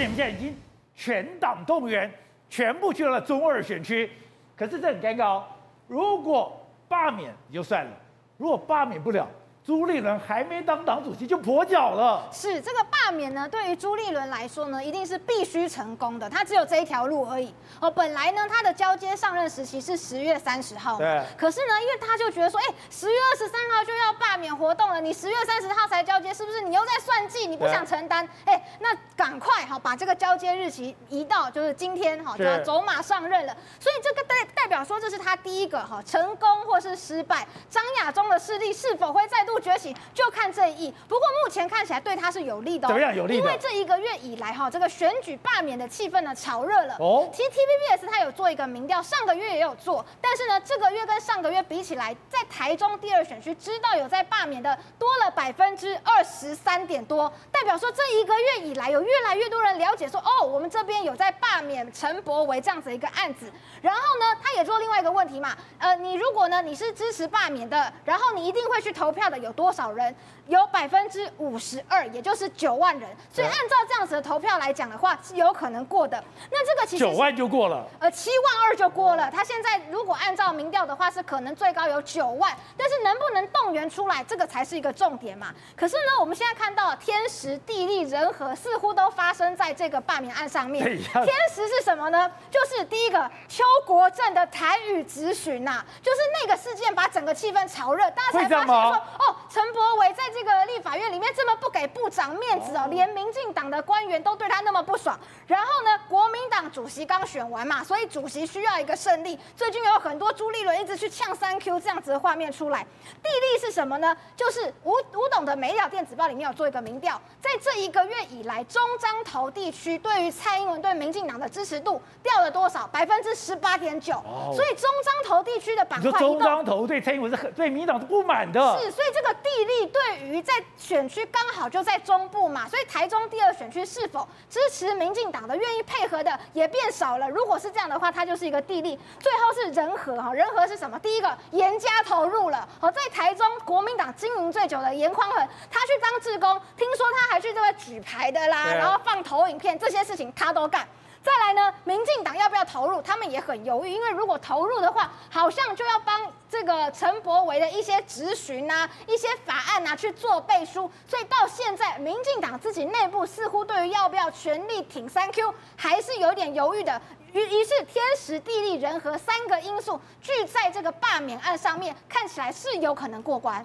你们现在已经全党动员，全部去了中二选区。可是这很尴尬哦，如果罢免也就算了，如果罢免不了。朱立伦还没当党主席就跛脚了。是这个罢免呢，对于朱立伦来说呢，一定是必须成功的。他只有这一条路而已。哦，本来呢，他的交接上任时期是十月三十号。对。可是呢，因为他就觉得说，哎，十月二十三号就要罢免活动了，你十月三十号才交接，是不是你又在算计？你不想承担？哎，那赶快哈，把这个交接日期移到就是今天哈，就要走马上任了。所以这个代代表说，这是他第一个哈成功或是失败。张亚中的势力是否会再度？崛起就看这一役，不过目前看起来对他是有利的，哦。怎么样有利？因为这一个月以来哈，这个选举罢免的气氛呢炒热了。哦，其实 TVBS 他有做一个民调，上个月也有做，但是呢，这个月跟上个月比起来，在台中第二选区知道有在罢免的多了百分之二十三点多，代表说这一个月以来有越来越多人了解说，哦，我们这边有在罢免陈柏惟这样子一个案子。然后呢，他也做另外一个问题嘛，呃，你如果呢你是支持罢免的，然后你一定会去投票的。有多少人？有百分之五十二，也就是九万人。所以按照这样子的投票来讲的话，是有可能过的。那这个其实九万就过了，呃，七万二就过了。他现在如果按照民调的话，是可能最高有九万，但是能不能动员出来，这个才是一个重点嘛。可是呢，我们现在看到天时地利人和似乎都发生在这个罢免案上面。天时是什么呢？就是第一个邱国正的台语咨询呐，就是那个事件把整个气氛炒热，大家才发现说哦。陈柏伟在这个立法院里面这么不给部长面子哦，连民进党的官员都对他那么不爽。然后呢，国民党主席刚选完嘛，所以主席需要一个胜利。最近有很多朱立伦一直去呛三 Q 这样子的画面出来。地利是什么呢？就是吴吴董的《美丽岛电子报》里面有做一个民调，在这一个月以来，中彰投地区对于蔡英文对民进党的支持度掉了多少？百分之十八点九。所以中彰投地区的板块，中彰投对蔡英文是很对民进党是不满的。是，所以这个。地利对于在选区刚好就在中部嘛，所以台中第二选区是否支持民进党的、愿意配合的也变少了。如果是这样的话，它就是一个地利。最后是人和哈，人和是什么？第一个严家投入了，好，在台中国民党经营最久的严宽恒，他去当志工，听说他还去这个举牌的啦，然后放投影片，这些事情他都干。再来呢，民进党要不要投入？他们也很犹豫，因为如果投入的话，好像就要帮这个陈柏惟的一些质询啊、一些法案啊去做背书，所以到现在，民进党自己内部似乎对于要不要全力挺三 Q 还是有点犹豫的。于于是天时地利人和三个因素聚在这个罢免案上面，看起来是有可能过关。